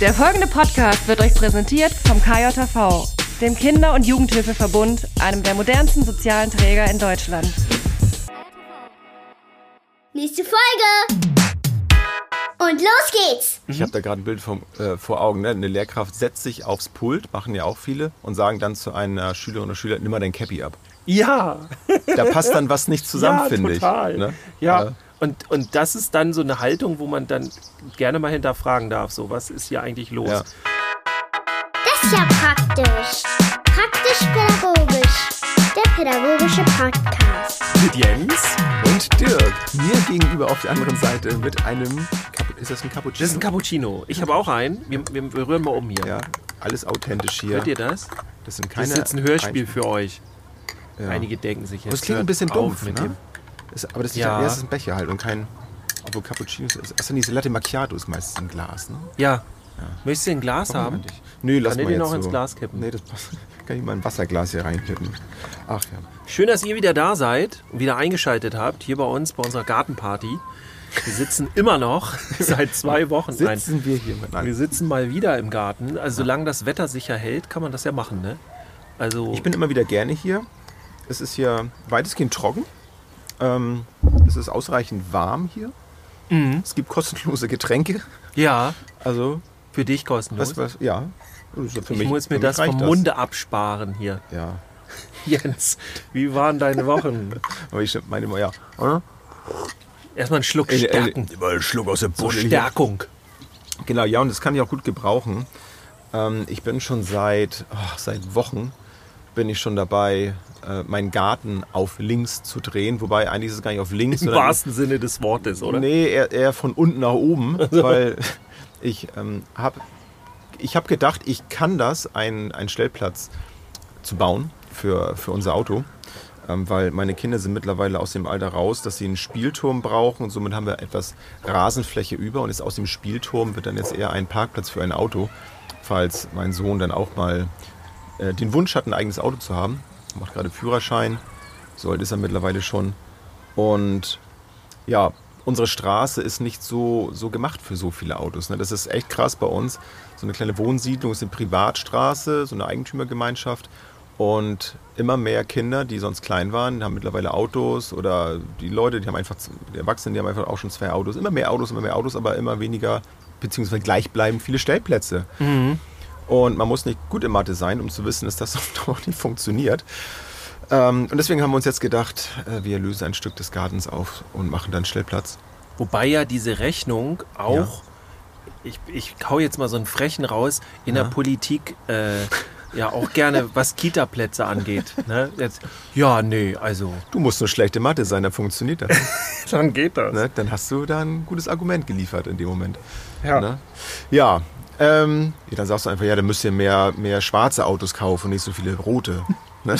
Der folgende Podcast wird euch präsentiert vom KJV, dem Kinder- und Jugendhilfeverbund, einem der modernsten sozialen Träger in Deutschland. Nächste Folge! Und los geht's! Ich habe da gerade ein Bild vom, äh, vor Augen. Ne? Eine Lehrkraft setzt sich aufs Pult, machen ja auch viele, und sagen dann zu einer Schülerin oder Schüler, nimm mal dein Cappy ab. Ja, Da passt dann was nicht zusammen, ja, finde total. ich. Ne? Ja, Äh, und, und das ist dann so eine Haltung, wo man dann gerne mal hinterfragen darf, so, was ist hier eigentlich los? ja. Das ist ja praktisch. Praktisch-pädagogisch. Der pädagogische Podcast. Mit Jens? Und Dirk, mir gegenüber auf der anderen Seite mit einem, ist das ein Cappuccino? Das ist ein Cappuccino. Ich habe auch einen. Wir, wir, wir rühren mal um hier. Ja, alles authentisch hier. Hört ihr das? Das sind Das keine. ist jetzt ein Hörspiel Ein- für euch. Ja. Einige denken sich jetzt. Das klingt ein bisschen dumpf, mit ne? dem. Das, aber das ist, Ja. ja. ist ein Becher halt und kein. Obwohl Cappuccino ist. Achso, diese Latte Macchiato ist meistens ein Glas, ne? Ja. Möchtest du ein Glas Warum haben? eigentlich? Nö, lass Kann ich mal jetzt auch ins so. Glas kippen? Nee, das passt. Kann ich mal ein Wasserglas hier reinkippen. Ach ja. Schön, dass ihr wieder da seid und wieder eingeschaltet habt, hier bei uns, bei unserer Gartenparty. Wir sitzen immer noch seit zwei Wochen. Nein, Sitzen wir hier mit wir Nein. sitzen mal wieder im Garten. Also solange das Wetter sicher hält, kann man das ja machen, ne? Also Ich bin immer wieder gerne hier. Es ist hier weitestgehend trocken. Ähm, es ist ausreichend warm hier. Mhm. Es gibt kostenlose Getränke. ja, Also, für dich kostenlos. was, was, ja. Also für ich mich- muss mir das vom Munde absparen hier. Ja. Jens, wie waren deine Wochen? Aber ich meine immer, ja. Oder? Erstmal einen Schluck Ey, ey, Stärken. Immer einen Schluck aus der So Buddel hier. Stärkung. Genau, ja, und das kann ich auch gut gebrauchen. Ähm, ich bin schon seit, ach, seit Wochen bin ich schon dabei, äh, meinen Garten auf links zu drehen. Wobei eigentlich ist es gar nicht auf links, Im wahrsten Sinne des Wortes, oder? Nee, eher, eher von unten nach oben, weil ich ähm, habe ich hab gedacht, ich kann das, einen, einen Stellplatz zu bauen für, für unser Auto. Ähm, weil meine Kinder sind mittlerweile aus dem Alter raus, dass sie einen Spielturm brauchen und somit haben wir etwas Rasenfläche über und jetzt aus dem Spielturm wird dann jetzt eher ein Parkplatz für ein Auto, falls mein Sohn dann auch mal äh, den Wunsch hat, ein eigenes Auto zu haben. Macht gerade Führerschein, so alt ist er mittlerweile schon. Und ja, unsere Straße ist nicht so, so gemacht für so viele Autos. Ne? Das ist echt krass bei uns. So eine kleine Wohnsiedlung ist eine Privatstraße, so eine Eigentümergemeinschaft. Und immer mehr Kinder, die sonst klein waren, haben mittlerweile Autos oder die Leute, die haben einfach, die Erwachsenen, die haben einfach auch schon zwei Autos. Immer mehr Autos, immer mehr Autos, aber immer weniger, beziehungsweise gleichbleibend viele Stellplätze. Und man muss nicht gut in Mathe sein, um zu wissen, dass das doch nicht funktioniert. Ähm, und deswegen haben wir uns jetzt gedacht, äh, wir lösen ein Stück des Gartens auf und machen dann Stellplatz. Wobei ja diese Rechnung auch, Ja. ich, ich hau jetzt mal so einen Frechen raus, in Ja. der Politik äh, ja auch gerne, was Kita-Plätze angeht. Ne? Jetzt, ja, nee, also. Du musst nur schlechte Mathe sein, dann funktioniert das. Dann geht das. ne? Dann hast du da ein gutes Argument geliefert in dem Moment. Ja. Ne? Ja, ähm, ja, dann sagst du einfach, ja, dann müsst ihr mehr, mehr schwarze Autos kaufen und nicht so viele rote. Ne?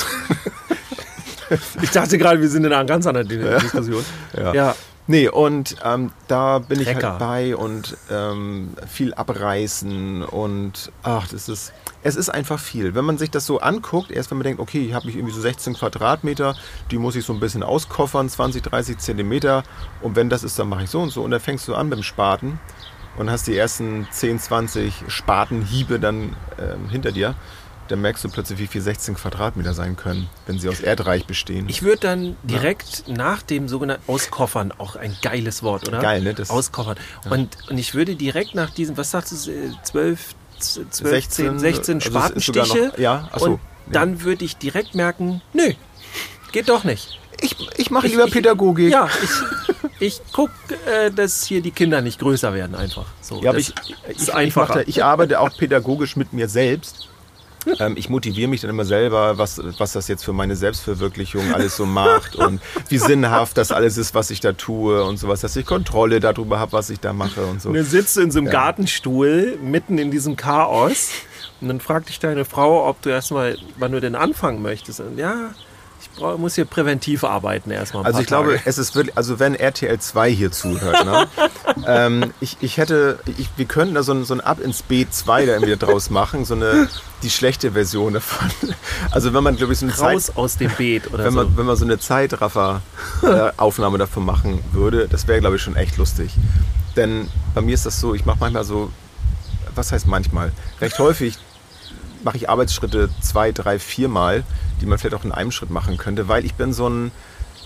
Ich dachte gerade, wir sind in einer ganz anderen Diskussion. Ja. ja. Nee, und ähm, da bin ich Trecker. halt bei und ähm, viel abreißen und ach, das ist, es ist einfach viel. Wenn man sich das so anguckt, erst wenn man denkt, okay, ich habe ich irgendwie so 16 Quadratmeter, die muss ich so ein bisschen auskoffern, 20, 30 Zentimeter und wenn das ist, dann mache ich so und so und dann fängst du an mit dem Spaten und hast die ersten 10, 20 Spatenhiebe dann ähm, hinter dir, dann merkst du plötzlich, wie viel 16 Quadratmeter sein können, wenn sie aus Erdreich bestehen. Ich würde dann direkt nach dem sogenannten Auskoffern, auch ein geiles Wort, oder? Geil, ne? Das- Auskoffern. Und, und ich würde direkt nach diesem, was sagst du, äh, 12, 12 16, 16, 16 also Spatenstiche. noch- ja, ach so, und dann würde ich direkt merken, nö, geht doch nicht. ich ich mache lieber Pädagogik. Ja, ich, ich gucke, äh, dass hier die Kinder nicht größer werden einfach. So, Ja, aber ich, ich, ich, da, ich arbeite auch pädagogisch mit mir selbst. Ähm, ich motiviere mich dann immer selber, was, was das jetzt für meine Selbstverwirklichung alles so macht und wie sinnhaft das alles ist, was ich da tue und sowas, dass ich Kontrolle darüber habe, was ich da mache und so. Und dann sitzt du in so einem Ja. Gartenstuhl mitten in diesem Chaos und dann fragt dich deine Frau, ob du erstmal, wann du denn anfangen möchtest. Und ja, muss hier präventiv arbeiten erstmal. Also ich glaube, Tage. es ist wirklich, also wenn RTL 2 hier zuhört, ne? ähm, ich, ich hätte, ich, wir könnten da so ein, so ein Ab ins B2 da irgendwie draus machen, so eine, die schlechte Version davon. Also wenn man, glaube ich, so eine raus Zeit, aus dem Beet oder wenn so. man, wenn man so eine Zeitraffer-Aufnahme davon machen würde, das wäre, glaube ich, schon echt lustig. Denn bei mir ist das so, ich mache manchmal so, was heißt manchmal? Recht häufig mache ich Arbeitsschritte zwei, drei, viermal, die man vielleicht auch in einem Schritt machen könnte, weil ich bin so ein,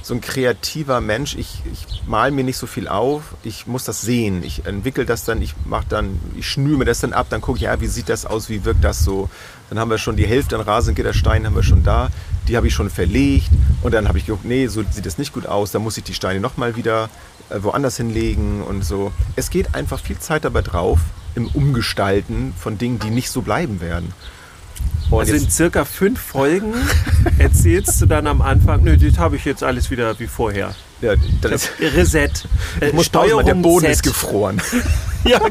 so ein kreativer Mensch. Ich, ich mal mir nicht so viel auf. Ich muss das sehen. Ich entwickle das dann, ich mache dann, ich schnüre mir das dann ab, dann gucke ich, ja, wie sieht das aus, wie wirkt das so. Dann haben wir schon die Hälfte an Rasengittersteinen haben wir schon da. Die habe ich schon verlegt. Und dann habe ich geguckt, nee, so sieht das nicht gut aus. Dann muss ich die Steine nochmal wieder äh, woanders hinlegen und so. Es geht einfach viel Zeit dabei drauf im Umgestalten von Dingen, die nicht so bleiben werden. Und also in circa fünf Folgen erzählst du dann am Anfang, nö, das habe ich jetzt alles wieder wie vorher. Ja, dann ist, Reset. Äh, ich muss Steuerung der Boden Z. ist gefroren. ja,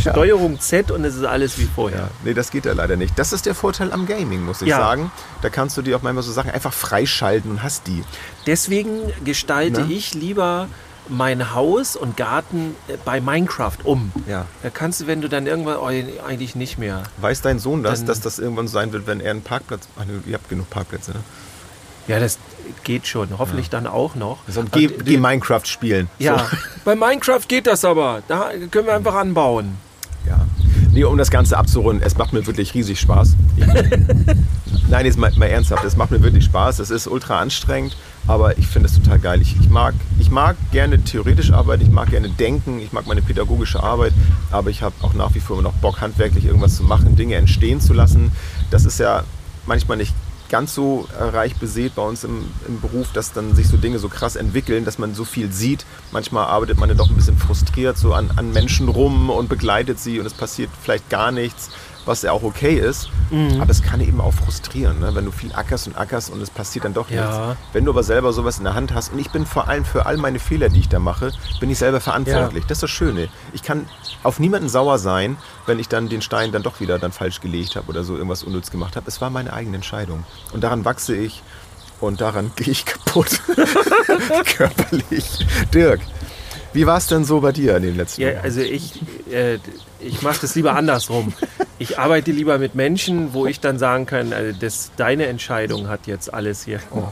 Steuerung Z und es ist alles wie vorher. Ja, nee, das geht ja leider nicht. Das ist der Vorteil am Gaming, muss ich ja. sagen. Da kannst du dir auch manchmal so Sachen einfach freischalten und hast die. Deswegen gestalte ne? ich lieber mein Haus und Garten äh, bei Minecraft um. Ja. Da kannst du, wenn du dann irgendwann, oh, eigentlich nicht mehr. Weiß dein Sohn das, dass das irgendwann sein wird, wenn er einen Parkplatz, ach, ihr habt genug Parkplätze, ne? Ja, das geht schon. Hoffentlich ja. dann auch noch. Also, geh, geh Minecraft spielen. Ja, so. bei Minecraft geht das aber. Da können wir einfach anbauen. Ja. Nee, um das Ganze abzurunden, es macht mir wirklich riesig Spaß. Nein, jetzt mal, mal ernsthaft, es macht mir wirklich Spaß. Es ist ultra anstrengend, aber ich finde es total geil. Ich, ich, mag, ich mag gerne theoretisch arbeiten, ich mag gerne denken, ich mag meine pädagogische Arbeit, aber ich habe auch nach wie vor immer noch Bock, handwerklich irgendwas zu machen, Dinge entstehen zu lassen. Das ist ja manchmal nicht ganz so reich besät bei uns im, im, Beruf, dass dann sich so Dinge so krass entwickeln, dass man so viel sieht. Manchmal arbeitet man ja doch ein bisschen frustriert so an, an Menschen rum und begleitet sie und es passiert vielleicht gar nichts was ja auch okay ist. Mhm. Aber es kann eben auch frustrieren, ne? wenn du viel ackerst und ackerst und es passiert dann doch ja. nichts. Wenn du aber selber sowas in der Hand hast und ich bin vor allem für all meine Fehler, die ich da mache, bin ich selber verantwortlich. Ja. Das ist das Schöne. Ich kann auf niemanden sauer sein, wenn ich dann den Stein dann doch wieder dann falsch gelegt habe oder so irgendwas unnütz gemacht habe. Es war meine eigene Entscheidung. Und daran wachse ich und daran gehe ich kaputt. Körperlich. Dirk, wie war es denn so bei dir in den letzten Jahren? Ja, also ich, äh, ich mache das lieber andersrum. Ich arbeite lieber mit Menschen, wo ich dann sagen kann, also das, deine Entscheidung hat jetzt alles hier. Oh.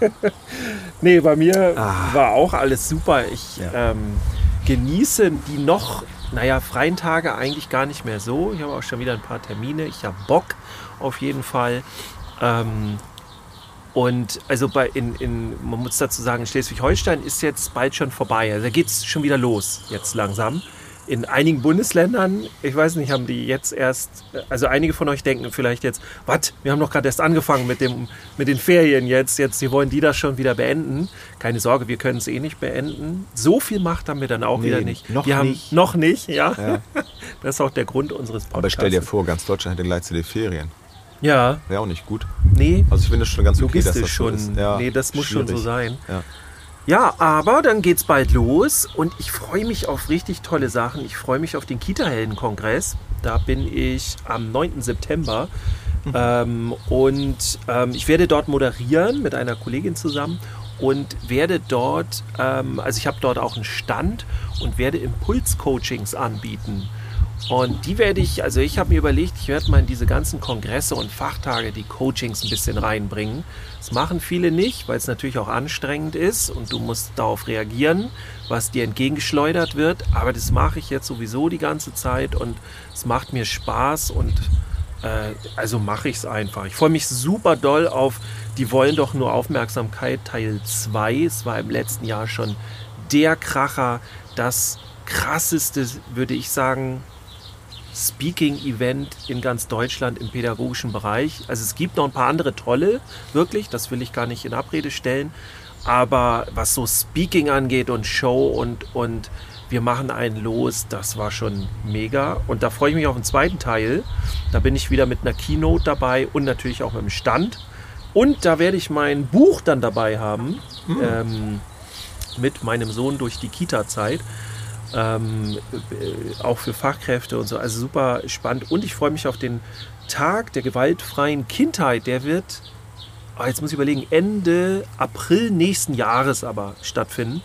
nee, bei mir ah. war auch alles super. Ich ja. ähm, genieße die noch, naja, freien Tage eigentlich gar nicht mehr so. Ich habe auch schon wieder ein paar Termine. Ich habe Bock auf jeden Fall. Ähm, und also bei in, in, man muss dazu sagen, Schleswig-Holstein ist jetzt bald schon vorbei. Also da geht es schon wieder los, jetzt langsam in einigen Bundesländern, ich weiß nicht, haben die jetzt erst, also einige von euch denken vielleicht jetzt, was, wir haben doch gerade erst angefangen mit, dem, mit den Ferien jetzt, jetzt, sie wollen die das schon wieder beenden. Keine Sorge, wir können es eh nicht beenden. So viel Macht haben wir dann auch nee, wieder nicht. Noch wir nicht. Haben noch nicht, ja. ja. Das ist auch der Grund unseres Podcasts. Aber stell dir vor, ganz Deutschland hätte gleichzeitig Ferien. Ja. Wäre auch nicht gut. Nee. Also ich finde es schon ganz okay, dass das schon, so ist. Ja, nee, das muss schwierig. schon so sein. Ja. Ja, aber dann geht's bald los und ich freue mich auf richtig tolle Sachen. Ich freue mich auf den Kita-Helden-Kongress. Da bin ich am 9. September. Mhm. Ähm, und ähm, ich werde dort moderieren mit einer Kollegin zusammen und werde dort, ähm, also ich habe dort auch einen Stand und werde Impulscoachings anbieten. Und die werde ich, also ich habe mir überlegt, ich werde mal in diese ganzen Kongresse und Fachtage die Coachings ein bisschen reinbringen. Das machen viele nicht, weil es natürlich auch anstrengend ist und du musst darauf reagieren, was dir entgegengeschleudert wird. Aber das mache ich jetzt sowieso die ganze Zeit und es macht mir Spaß und äh, also mache ich es einfach. Ich freue mich super doll auf Die wollen doch nur Aufmerksamkeit Teil 2. Es war im letzten Jahr schon der Kracher, das krasseste, würde ich sagen, Speaking-Event in ganz Deutschland im pädagogischen Bereich. Also es gibt noch ein paar andere tolle, wirklich, das will ich gar nicht in Abrede stellen. Aber was so Speaking angeht und Show und, und wir machen einen los, das war schon mega. Und da freue ich mich auf den zweiten Teil. Da bin ich wieder mit einer Keynote dabei und natürlich auch mit dem Stand. Und da werde ich mein Buch dann dabei haben. Mhm. Ähm, mit meinem Sohn durch die Kita-Zeit ähm, äh, auch für Fachkräfte und so. Also super spannend. Und ich freue mich auf den Tag der gewaltfreien Kindheit. Der wird, oh, jetzt muss ich überlegen, Ende April nächsten Jahres aber stattfinden.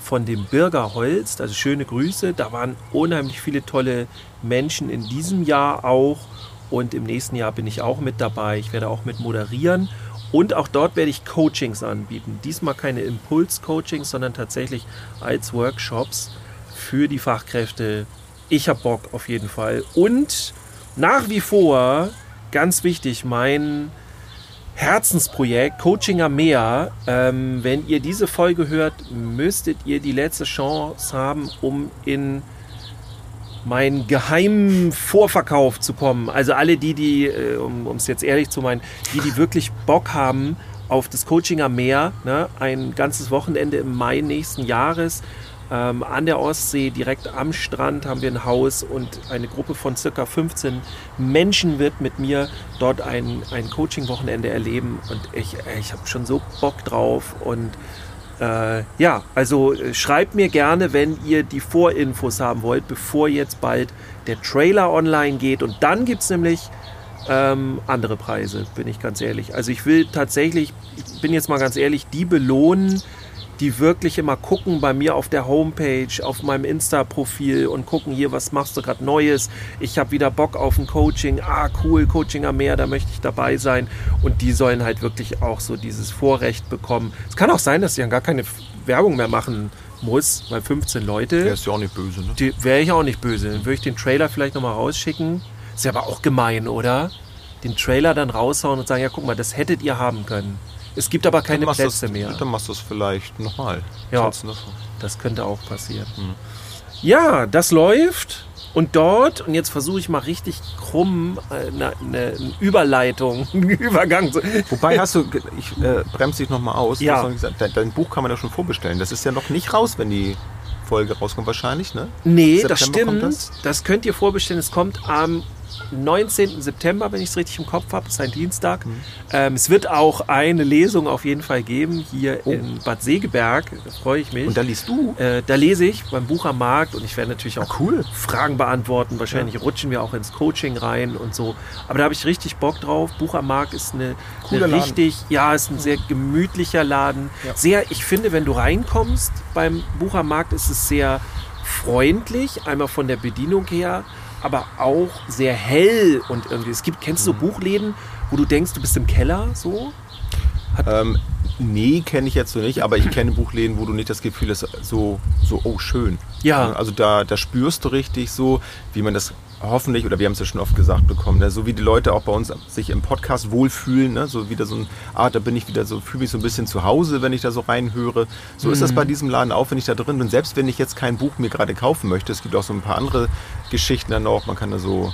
Von dem Bürger Holst. Also schöne Grüße. Da waren unheimlich viele tolle Menschen in diesem Jahr auch. Und im nächsten Jahr bin ich auch mit dabei. Ich werde auch mit moderieren. Und auch dort werde ich Coachings anbieten. Diesmal keine Impuls-Coachings, sondern tatsächlich als Workshops für die Fachkräfte ich habe Bock auf jeden Fall. Und nach wie vor, ganz wichtig, mein Herzensprojekt Coaching am Meer. Ähm, wenn ihr diese Folge hört, müsstet ihr die letzte Chance haben, um in meinen geheimen Vorverkauf zu kommen. Also alle die, die, äh, um es jetzt ehrlich zu meinen, die, die wirklich Bock haben auf das Coaching am Meer, ne, ein ganzes Wochenende im Mai nächsten Jahres. Ähm, an der Ostsee, direkt am Strand, haben wir ein Haus und eine Gruppe von circa 15 Menschen wird mit mir dort ein, ein Coaching-Wochenende erleben. Und ich, ich habe schon so Bock drauf. Und äh, ja, also äh, schreibt mir gerne, wenn ihr die Vorinfos haben wollt, bevor jetzt bald der Trailer online geht. Und dann gibt es nämlich ähm, andere Preise, bin ich ganz ehrlich. Also ich will tatsächlich, ich bin jetzt mal ganz ehrlich, die belohnen, die wirklich immer gucken bei mir auf der Homepage, auf meinem Insta-Profil und gucken hier, was machst du gerade Neues. Ich habe wieder Bock auf ein Coaching. Ah, cool, Coaching am Meer, da möchte ich dabei sein. Und die sollen halt wirklich auch so dieses Vorrecht bekommen. Es kann auch sein, dass ich dann gar keine Werbung mehr machen muss, weil 15 Leute. Wärst du auch nicht böse, ne? Wäre ich auch nicht böse. Dann würde ich den Trailer vielleicht nochmal rausschicken. Ist ja aber auch gemein, oder? Den Trailer dann raushauen und sagen, ja, guck mal, das hättet ihr haben können. Es gibt aber keine Plätze das, mehr. Dann machst du es vielleicht nochmal. Ja, das könnte auch passieren. Hm. Ja, das läuft. Und dort, und jetzt versuche ich mal richtig krumm eine, äh, eine, eine Überleitung, einen Übergang zu. Wobei hast du, ich äh, bremse dich nochmal aus. Ja. Gesagt, dein, dein, Buch kann man ja schon vorbestellen. Das ist ja noch nicht raus, wenn die Folge rauskommt, wahrscheinlich, ne? Nee, September das stimmt. Das? das? könnt ihr vorbestellen. Es kommt am 19. September, wenn ich es richtig im Kopf habe, ist ein Dienstag. Mhm. Ähm, es wird auch eine Lesung auf jeden Fall geben hier oh. in Bad Segeberg. Da freue ich mich. Und da liest du? Äh, da lese ich beim Buch am Markt und ich werde natürlich auch ah, cool. Fragen beantworten. Wahrscheinlich ja. rutschen wir auch ins Coaching rein und so. Aber da habe ich richtig Bock drauf. Buch am Markt ist eine, eine richtig, ja, ist ein sehr gemütlicher Laden. Ja. Sehr, ich finde, wenn du reinkommst beim Buch am Markt, ist es sehr freundlich, einmal von der Bedienung her, aber auch sehr hell und irgendwie. Es gibt, kennst du so mhm. Buchläden, wo du denkst, du bist im Keller so? Ähm, nee, kenne ich jetzt so nicht, aber ich kenne Buchläden, wo du nicht das Gefühl hast, so, so oh, schön. Ja. Also da, da spürst du richtig so, wie man das hoffentlich, oder wir haben es ja schon oft gesagt bekommen, ne, so wie die Leute auch bei uns sich im Podcast wohlfühlen, ne, so wieder so ein, ah, da bin ich wieder so, fühle mich so ein bisschen zu Hause, wenn ich da so reinhöre. So mhm. ist das mhm. bei diesem Laden auch, wenn ich da drin bin. Selbst wenn ich jetzt kein Buch mir gerade kaufen möchte, es gibt auch so ein paar andere Geschichten dann noch, man kann da so,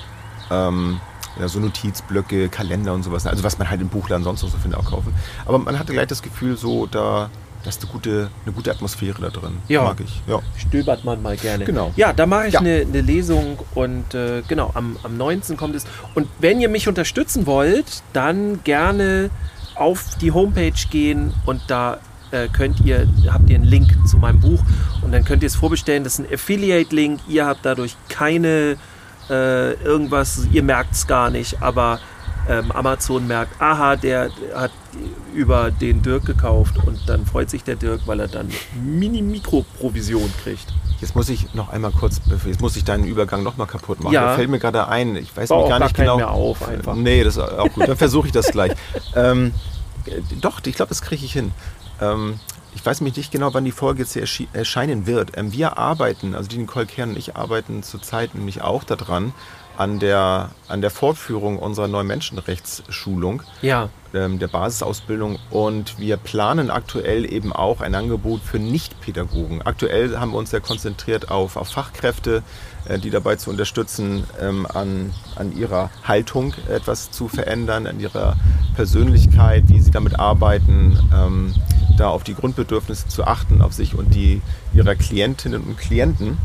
ähm, ja, so Notizblöcke, Kalender und sowas, also was man halt im Buchladen sonst noch so findet, auch kaufen. Aber man hatte gleich das Gefühl, so da das ist eine gute, eine gute Atmosphäre da drin. Ja. Mag ich. Ja. Stöbert man mal gerne. Genau. Ja, da mache ich ja. eine, eine, Lesung und äh, genau, am, am 19. kommt es. Und wenn ihr mich unterstützen wollt, dann gerne auf die Homepage gehen und da äh, könnt ihr, habt ihr einen Link zu meinem Buch und dann könnt ihr es vorbestellen. Das ist ein Affiliate-Link. Ihr habt dadurch keine äh, irgendwas, ihr merkt es gar nicht, aber ähm, Amazon merkt, aha, der hat über den Dirk gekauft und dann freut sich der Dirk, weil er dann Mini-Mikro-Provision kriegt. Jetzt muss ich noch einmal kurz, jetzt muss ich deinen Übergang noch mal kaputt machen. Ja. Da fällt mir gerade ein, ich weiß Bau gar nicht genau. Mehr auf, einfach. Nee, das ist auch gut. Dann versuche ich das gleich. ähm, doch, ich glaube, das kriege ich hin. Ähm, ich weiß mich nicht genau, wann die Folge jetzt erscheinen wird. Ähm, wir arbeiten, also die Nicole Kern und ich arbeiten zurzeit nämlich auch daran, an der, an der Fortführung unserer neuen Menschenrechtsschulung, ja. ähm, der Basisausbildung. Und wir planen aktuell eben auch ein Angebot für Nichtpädagogen. Aktuell haben wir uns sehr konzentriert auf, auf Fachkräfte, äh, die dabei zu unterstützen, ähm, an, an ihrer Haltung etwas zu verändern, an ihrer Persönlichkeit, wie sie damit arbeiten, ähm, da auf die Grundbedürfnisse zu achten, auf sich und die ihrer Klientinnen und Klienten.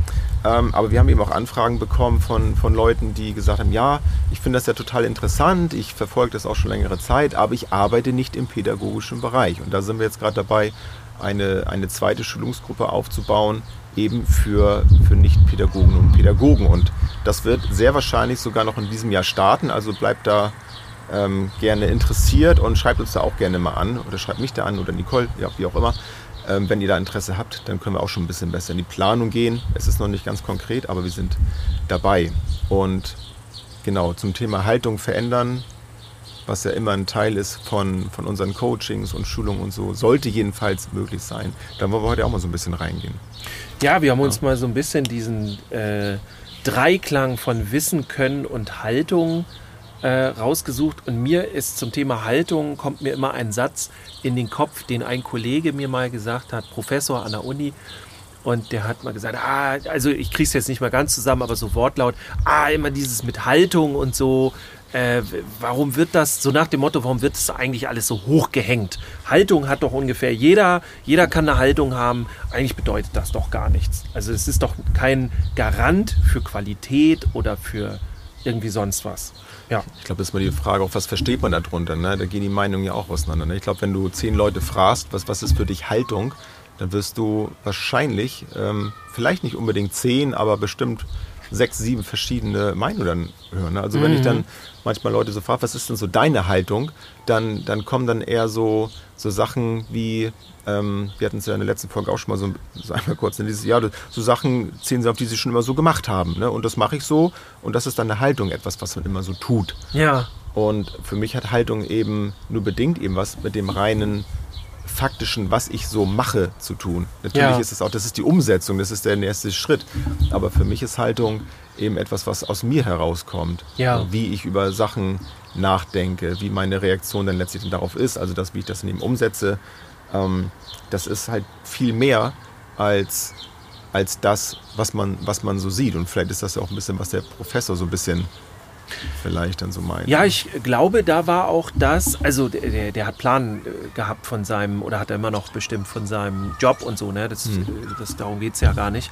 Ähm, aber wir haben eben auch Anfragen bekommen von, von Leuten, die gesagt haben, ja, ich finde das ja total interessant, ich verfolge das auch schon längere Zeit, aber ich arbeite nicht im pädagogischen Bereich. Und da sind wir jetzt gerade dabei, eine, eine zweite Schulungsgruppe aufzubauen, eben für, für Nicht-Pädagogen und Pädagogen. Und das wird sehr wahrscheinlich sogar noch in diesem Jahr starten, also bleibt da ähm, gerne interessiert und schreibt uns da auch gerne mal an oder schreibt mich da an oder Nicole, ja, wie auch immer. Ähm, wenn ihr da Interesse habt, dann können wir auch schon ein bisschen besser in die Planung gehen. Es ist noch nicht ganz konkret, aber wir sind dabei. Und genau, zum Thema Haltung verändern, was ja immer ein Teil ist von, von unseren Coachings und Schulungen und so, sollte jedenfalls möglich sein. Da wollen wir heute auch mal so ein bisschen reingehen. Ja, wir haben uns ja. mal so ein bisschen diesen, äh, Dreiklang von Wissen, Können und Haltung äh, rausgesucht. Und mir ist zum Thema Haltung, kommt mir immer ein Satz in den Kopf, den ein Kollege mir mal gesagt hat, Professor an der Uni. Und der hat mal gesagt, ah, also ich kriege es jetzt nicht mal ganz zusammen, aber so Wortlaut, ah, immer dieses mit Haltung und so, äh, warum wird das, so nach dem Motto, warum wird das eigentlich alles so hochgehängt? Haltung hat doch ungefähr jeder, jeder kann eine Haltung haben, eigentlich bedeutet das doch gar nichts. Also es ist doch kein Garant für Qualität oder für irgendwie sonst was. Ja. Ich glaube, das ist mal die Frage, auch was versteht man darunter? Ne? Da gehen die Meinungen ja auch auseinander. Ne? Ich glaube, wenn du zehn Leute fragst, was, was ist für dich Haltung, dann wirst du wahrscheinlich, ähm, vielleicht nicht unbedingt zehn, aber bestimmt sechs, sieben verschiedene Meinungen dann hören. Ne? Also mhm. wenn ich dann mhm. manchmal Leute so frage, was ist denn so deine Haltung, dann, dann kommen dann eher so, so Sachen wie, ähm, wir hatten es ja in der letzten Folge auch schon mal so, so einmal kurz in dieses Jahr, so Sachen zählen sie auf, die sie schon immer so gemacht haben. Ne? Und das mache ich so und das ist dann eine Haltung, etwas, was man immer so tut. Ja. Und für mich hat Haltung eben nur bedingt eben was mit dem reinen faktischen, was ich so mache, zu tun. Natürlich ja. ist es auch, das ist die Umsetzung, das ist der erste Schritt. Aber für mich ist Haltung eben etwas, was aus mir herauskommt. Ja. Wie ich über Sachen nachdenke, wie meine Reaktion dann letztlich darauf ist, also das, wie ich das dann eben umsetze, ähm, das ist halt viel mehr als, als das, was man, was man so sieht. Und vielleicht ist das ja auch ein bisschen, was der Professor so ein bisschen vielleicht dann so meint. Ja, ich glaube, da war auch das, also der, der hat Plan äh, gehabt von seinem, oder hat er immer noch bestimmt von seinem Job und so, ne? Das, hm. das, darum geht es ja gar nicht.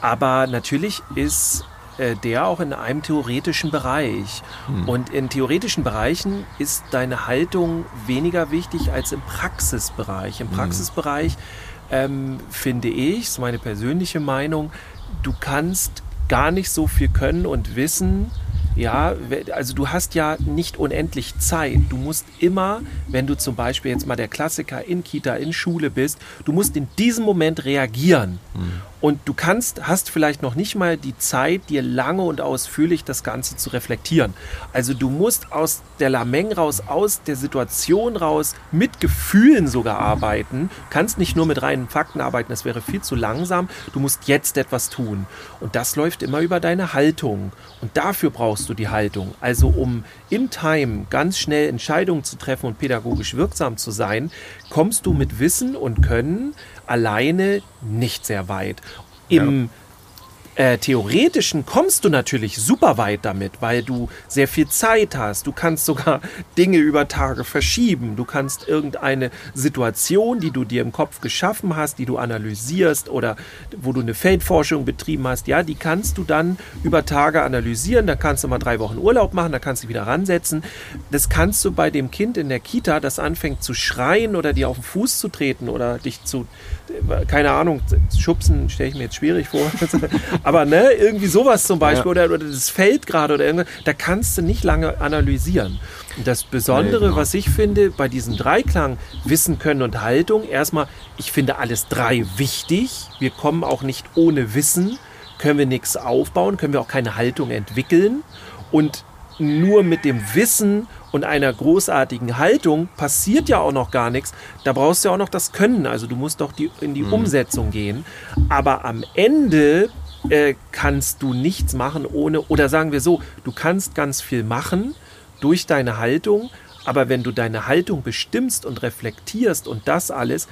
Aber natürlich ist äh, der auch in einem theoretischen Bereich. Hm. Und in theoretischen Bereichen ist deine Haltung weniger wichtig als im Praxisbereich. Im hm. Praxisbereich ähm, finde ich, ist meine persönliche Meinung, du kannst gar nicht so viel können und wissen, ja, also du hast ja nicht unendlich Zeit. Du musst immer, wenn du zum Beispiel jetzt mal der Klassiker in Kita, in Schule bist, du musst in diesem Moment reagieren. Mhm. Und du kannst, hast vielleicht noch nicht mal die Zeit, dir lange und ausführlich das Ganze zu reflektieren. Also du musst aus der Lameng raus, aus der Situation raus, mit Gefühlen sogar arbeiten. Kannst nicht nur mit reinen Fakten arbeiten, das wäre viel zu langsam. Du musst jetzt etwas tun. Und das läuft immer über deine Haltung. Und dafür brauchst du die Haltung. Also um in Time ganz schnell Entscheidungen zu treffen und pädagogisch wirksam zu sein, kommst du mit Wissen und Können alleine nicht sehr weit. Im ja äh, theoretischen kommst du natürlich super weit damit, weil du sehr viel Zeit hast. Du kannst sogar Dinge über Tage verschieben. Du kannst irgendeine Situation, die du dir im Kopf geschaffen hast, die du analysierst oder wo du eine Feldforschung betrieben hast, ja, die kannst du dann über Tage analysieren. Da kannst du mal drei Wochen Urlaub machen, da kannst du wieder ransetzen. Das kannst du bei dem Kind in der Kita, das anfängt zu schreien oder dir auf den Fuß zu treten oder dich zu, keine Ahnung, schubsen, stelle ich mir jetzt schwierig vor. Aber ne, irgendwie sowas zum Beispiel ja. oder, oder das Feld gerade oder irgendwas, da kannst du nicht lange analysieren. Und das Besondere, nee, genau. was ich finde bei diesem Dreiklang Wissen, Können und Haltung, erstmal, ich finde alles drei wichtig. Wir kommen auch nicht ohne Wissen, können wir nichts aufbauen, können wir auch keine Haltung entwickeln. Und nur mit dem Wissen und einer großartigen Haltung passiert ja auch noch gar nichts. Da brauchst du ja auch noch das Können. Also du musst doch die, in die mhm. Umsetzung gehen. Aber am Ende äh, kannst du nichts machen ohne, oder sagen wir so, du kannst ganz viel machen durch deine Haltung, aber wenn du deine Haltung bestimmst und reflektierst und das alles,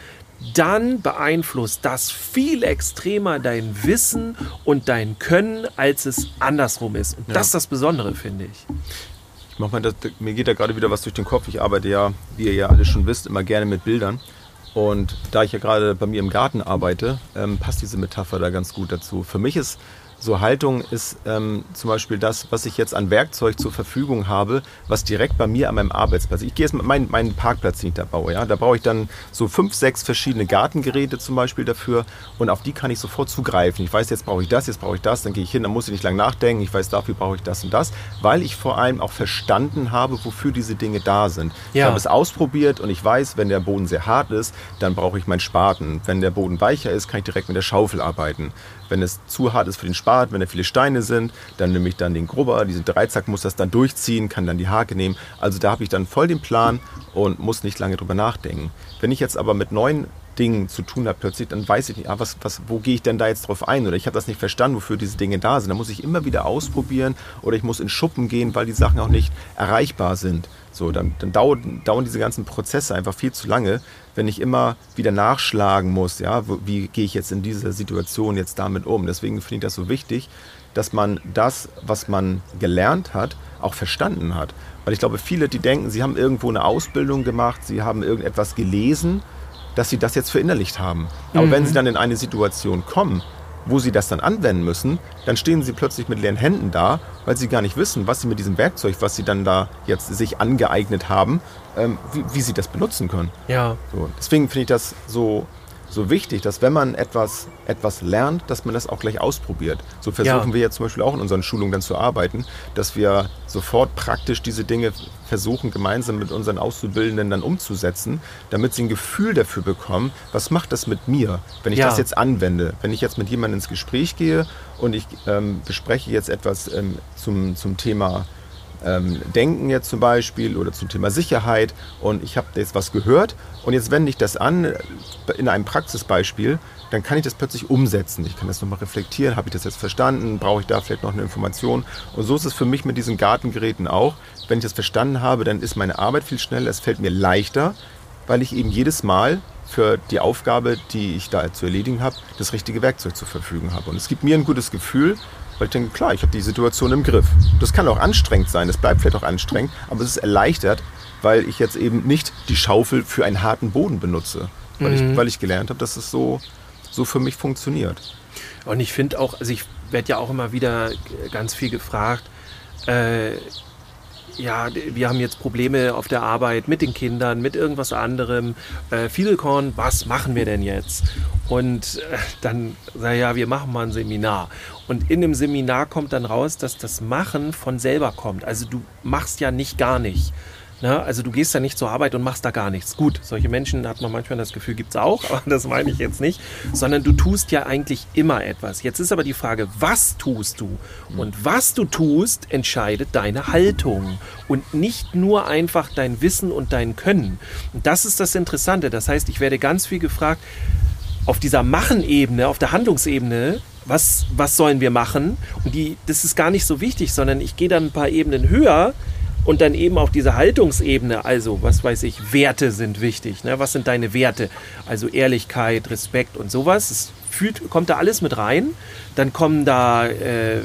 dann beeinflusst das viel extremer dein Wissen und dein Können, als es andersrum ist. Und ja. das ist das Besondere, finde ich. ich mach mal das, mir geht da gerade wieder was durch den Kopf. Ich arbeite ja, wie ihr ja alle schon wisst, immer gerne mit Bildern. Und da ich ja gerade bei mir im Garten arbeite, ähm, passt diese Metapher da ganz gut dazu. Für mich ist so Haltung ist ähm, zum Beispiel das, was ich jetzt an Werkzeug zur Verfügung habe, was direkt bei mir an meinem Arbeitsplatz. Ich gehe jetzt mit meinem, meinen Parkplatz, den ich da baue. Ja? Da brauche ich dann so fünf, sechs verschiedene Gartengeräte zum Beispiel dafür und auf die kann ich sofort zugreifen. Ich weiß, jetzt brauche ich das, jetzt brauche ich das, dann gehe ich hin, dann muss ich nicht lange nachdenken. Ich weiß, dafür brauche ich das und das, weil ich vor allem auch verstanden habe, wofür diese Dinge da sind. Ja. Ich habe es ausprobiert und ich weiß, wenn der Boden sehr hart ist, dann brauche ich meinen Spaten. Wenn der Boden weicher ist, kann ich direkt mit der Schaufel arbeiten. Wenn es zu hart ist für den Spat, wenn da viele Steine sind, dann nehme ich dann den Grubber, diesen Dreizack muss das dann durchziehen, kann dann die Hake nehmen. Also da habe ich dann voll den Plan und muss nicht lange drüber nachdenken. Wenn ich jetzt aber mit neuen Dingen zu tun habe plötzlich, dann weiß ich nicht, ah, was, was, wo gehe ich denn da jetzt drauf ein? Oder ich habe das nicht verstanden, wofür diese Dinge da sind. Da muss ich immer wieder ausprobieren oder ich muss in Schuppen gehen, weil die Sachen auch nicht erreichbar sind. So, dann, dann dauern, dauern diese ganzen Prozesse einfach viel zu lange, wenn ich immer wieder nachschlagen muss, ja, wie gehe ich jetzt in dieser Situation jetzt damit um. Deswegen finde ich das so wichtig, dass man das, was man gelernt hat, auch verstanden hat. Weil ich glaube, viele, die denken, sie haben irgendwo eine Ausbildung gemacht, sie haben irgendetwas gelesen, dass sie das jetzt verinnerlicht haben. Aber mhm. wenn sie dann in eine Situation kommen, wo sie das dann anwenden müssen, dann stehen sie plötzlich mit leeren Händen da, weil sie gar nicht wissen, was sie mit diesem Werkzeug, was sie dann da jetzt sich angeeignet haben, ähm, wie, wie, sie das benutzen können. Ja. So, deswegen finde ich das so so wichtig, dass wenn man etwas, etwas lernt, dass man das auch gleich ausprobiert. So versuchen ja. wir jetzt zum Beispiel auch in unseren Schulungen dann zu arbeiten, dass wir sofort praktisch diese Dinge versuchen, gemeinsam mit unseren Auszubildenden dann umzusetzen, damit sie ein Gefühl dafür bekommen, was macht das mit mir, wenn ich ja. das jetzt anwende. Wenn ich jetzt mit jemandem ins Gespräch gehe und ich ähm, bespreche jetzt etwas ähm, zum, zum Thema ähm, Denken jetzt zum Beispiel oder zum Thema Sicherheit und ich habe jetzt was gehört und jetzt wende ich das an äh, in einem Praxisbeispiel, dann kann ich das plötzlich umsetzen. Ich kann das nochmal reflektieren, habe ich das jetzt verstanden, brauche ich da vielleicht noch eine Information und so ist es für mich mit diesen Gartengeräten auch. Wenn ich das verstanden habe, dann ist meine Arbeit viel schneller, es fällt mir leichter, weil ich eben jedes Mal für die Aufgabe, die ich da zu erledigen habe, das richtige Werkzeug zur Verfügung habe. Und es gibt mir ein gutes Gefühl, weil ich denke, klar, ich habe die Situation im Griff. Das kann auch anstrengend sein, es bleibt vielleicht auch anstrengend, aber es ist erleichtert, weil ich jetzt eben nicht die Schaufel für einen harten Boden benutze. Weil, mhm. ich, weil ich gelernt habe, dass es so, so für mich funktioniert. Und ich finde auch, also ich werde ja auch immer wieder ganz viel gefragt, äh, ja, wir haben jetzt Probleme auf der Arbeit mit den Kindern, mit irgendwas anderem. Äh, Fiedelkorn, was machen wir denn jetzt? Und äh, dann, naja, wir machen mal ein Seminar. Und in dem Seminar kommt dann raus, dass das Machen von selber kommt. Also du machst ja nicht gar nicht. Ne? also du gehst ja nicht zur Arbeit und machst da gar nichts. Gut, solche Menschen hat man manchmal das Gefühl, gibt es auch, aber das meine ich jetzt nicht. Sondern du tust ja eigentlich immer etwas. Jetzt ist aber die Frage, was tust du? Und was du tust, entscheidet deine Haltung. Und nicht nur einfach dein Wissen und dein Können. Und das ist das Interessante. Das heißt, ich werde ganz viel gefragt, auf dieser Machenebene, auf der Handlungsebene, was, was sollen wir machen? Und die, das ist gar nicht so wichtig, sondern ich gehe dann ein paar Ebenen höher und dann eben auf diese Haltungsebene, also was weiß ich, Werte sind wichtig. Ne? Was sind deine Werte? Also Ehrlichkeit, Respekt und sowas. Es fühlt, kommt da alles mit rein. Dann kommen da äh,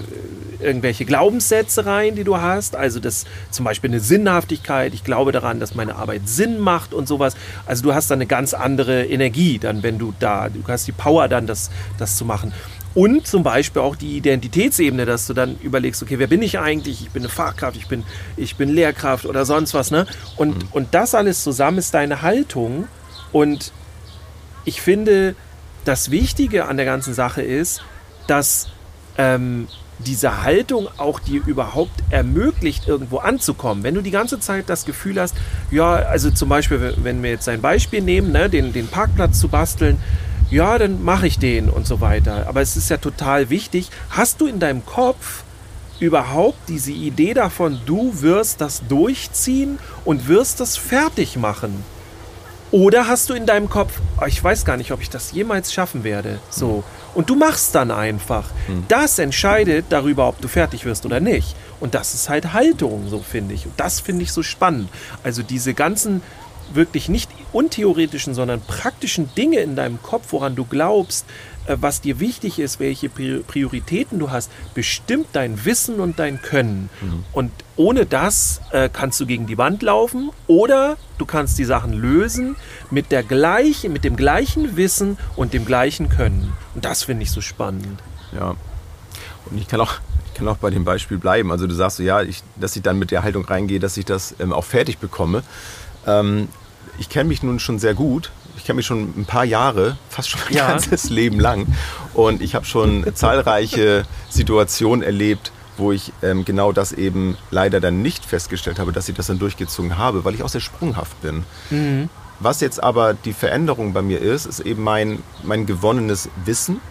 irgendwelche Glaubenssätze rein, die du hast. Also das zum Beispiel eine Sinnhaftigkeit. Ich glaube daran, dass meine Arbeit Sinn macht und sowas. Also du hast da eine ganz andere Energie, dann wenn du da, du hast die Power dann, das, das zu machen. Und zum Beispiel auch die Identitätsebene, dass du dann überlegst, okay, wer bin ich eigentlich? Ich bin eine Fachkraft, ich bin, ich bin Lehrkraft oder sonst was. Ne? Und, mhm. und das alles zusammen ist deine Haltung. Und ich finde, das Wichtige an der ganzen Sache ist, dass ähm, diese Haltung auch dir überhaupt ermöglicht, irgendwo anzukommen. Wenn du die ganze Zeit das Gefühl hast, ja, also zum Beispiel, wenn wir jetzt ein Beispiel nehmen, ne, den, den Parkplatz zu basteln, ja, dann mache ich den und so weiter. Aber es ist ja total wichtig, hast du in deinem Kopf überhaupt diese Idee davon, du wirst das durchziehen und wirst das fertig machen? Oder hast du in deinem Kopf, oh, ich weiß gar nicht, ob ich das jemals schaffen werde, so. Und du machst dann einfach. Hm. Das entscheidet darüber, ob du fertig wirst oder nicht. Und das ist halt Haltung, so finde ich. Und das finde ich so spannend. Also diese ganzen wirklich nicht untheoretischen, sondern praktischen Dinge in deinem Kopf, woran du glaubst, äh, was dir wichtig ist, welche Prioritäten du hast, bestimmt dein Wissen und dein Können. Mhm. Und ohne das äh, kannst du gegen die Wand laufen oder du kannst die Sachen lösen mit, der gleichen, mit dem gleichen Wissen und dem gleichen Können. Und das finde ich so spannend. Ja. Und ich kann auch, ich kann auch bei dem Beispiel bleiben. Also du sagst so, ja, ich, dass ich dann mit der Haltung reingehe, dass ich das ähm, auch fertig bekomme. Ähm, ich kenne mich nun schon sehr gut. Ich kenne mich schon ein paar Jahre, fast schon mein ja. ganzes Leben lang. Und ich habe schon zahlreiche Situationen erlebt, wo ich ähm, genau das eben leider dann nicht festgestellt habe, dass ich das dann durchgezogen habe, weil ich auch sehr sprunghaft bin. Mhm. Was jetzt aber die Veränderung bei mir ist, ist eben mein, mein gewonnenes Wissen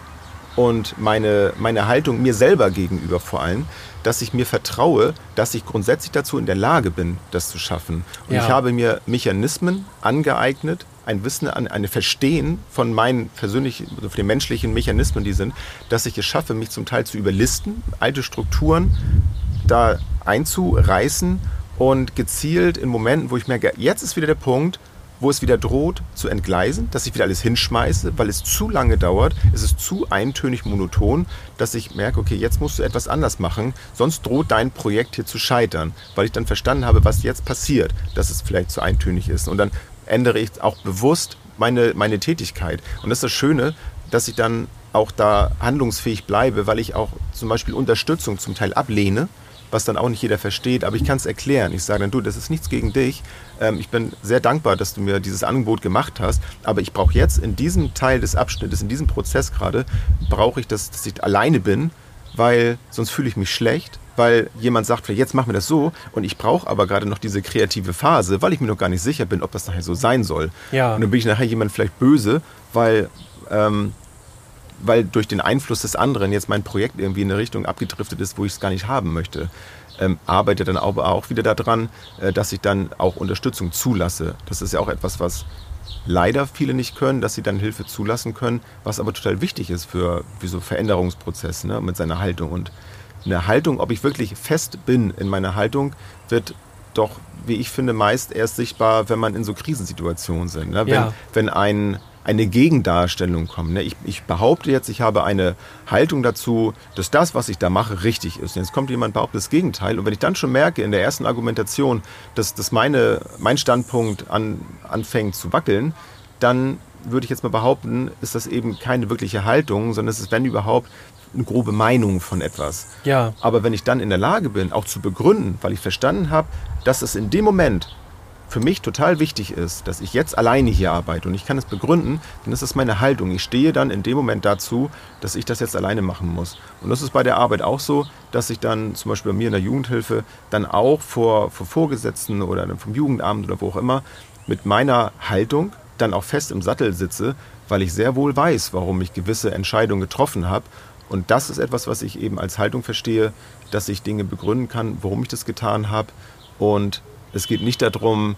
und meine, meine Haltung mir selber gegenüber vor allem, dass ich mir vertraue, dass ich grundsätzlich dazu in der Lage bin, das zu schaffen. Und ja. ich habe mir Mechanismen angeeignet, ein Wissen, ein, ein Verstehen von meinen persönlichen, also von den menschlichen Mechanismen, die sind, dass ich es schaffe, mich zum Teil zu überlisten, alte Strukturen da einzureißen und gezielt in Momenten, wo ich merke, jetzt ist wieder der Punkt, wo es wieder droht zu entgleisen, dass ich wieder alles hinschmeiße, weil es zu lange dauert, es ist zu eintönig monoton, dass ich merke, okay, jetzt musst du etwas anders machen, sonst droht dein Projekt hier zu scheitern, weil ich dann verstanden habe, was jetzt passiert, dass es vielleicht zu eintönig ist. Und dann ändere ich auch bewusst meine, meine Tätigkeit. Und das ist das Schöne, dass ich dann auch da handlungsfähig bleibe, weil ich auch zum Beispiel Unterstützung zum Teil ablehne, was dann auch nicht jeder versteht, aber ich kann es erklären. Ich sage dann, du, das ist nichts gegen dich. Ähm, ich bin sehr dankbar, dass du mir dieses Angebot gemacht hast, aber ich brauche jetzt in diesem Teil des Abschnittes, in diesem Prozess gerade, brauche ich, dass, dass ich alleine bin, weil sonst fühle ich mich schlecht, weil jemand sagt, jetzt machen wir das so und ich brauche aber gerade noch diese kreative Phase, weil ich mir noch gar nicht sicher bin, ob das nachher so sein soll. Ja. Und dann bin ich nachher jemand vielleicht böse, weil ähm, weil durch den Einfluss des anderen jetzt mein Projekt irgendwie in eine Richtung abgedriftet ist, wo ich es gar nicht haben möchte. Ähm, arbeite dann aber auch wieder daran, äh, dass ich dann auch Unterstützung zulasse. Das ist ja auch etwas, was leider viele nicht können, dass sie dann Hilfe zulassen können, was aber total wichtig ist für, für so Veränderungsprozesse ne, mit seiner Haltung. Und eine Haltung, ob ich wirklich fest bin in meiner Haltung, wird doch, wie ich finde, meist erst sichtbar, wenn man in so Krisensituationen sind. Ne? Wenn, Ja. wenn ein eine Gegendarstellung kommt. Ne? Ich, ich behaupte jetzt, ich habe eine Haltung dazu, dass das, was ich da mache, richtig ist. Und jetzt kommt jemand, behauptet das Gegenteil. Und wenn ich dann schon merke in der ersten Argumentation, dass, dass meine, mein Standpunkt an, anfängt zu wackeln, dann würde ich jetzt mal behaupten, ist das eben keine wirkliche Haltung, sondern es ist, wenn überhaupt, eine grobe Meinung von etwas. Ja. Aber wenn ich dann in der Lage bin, auch zu begründen, weil ich verstanden habe, dass es in dem Moment für mich total wichtig ist, dass ich jetzt alleine hier arbeite und ich kann es begründen, dann ist das meine Haltung. Ich stehe dann in dem Moment dazu, dass ich das jetzt alleine machen muss. Und das ist bei der Arbeit auch so, dass ich dann zum Beispiel bei mir in der Jugendhilfe dann auch vor, vor Vorgesetzten oder vom Jugendamt oder wo auch immer mit meiner Haltung dann auch fest im Sattel sitze, weil ich sehr wohl weiß, warum ich gewisse Entscheidungen getroffen habe. Und das ist etwas, was ich eben als Haltung verstehe, dass ich Dinge begründen kann, warum ich das getan habe. Und es geht nicht darum,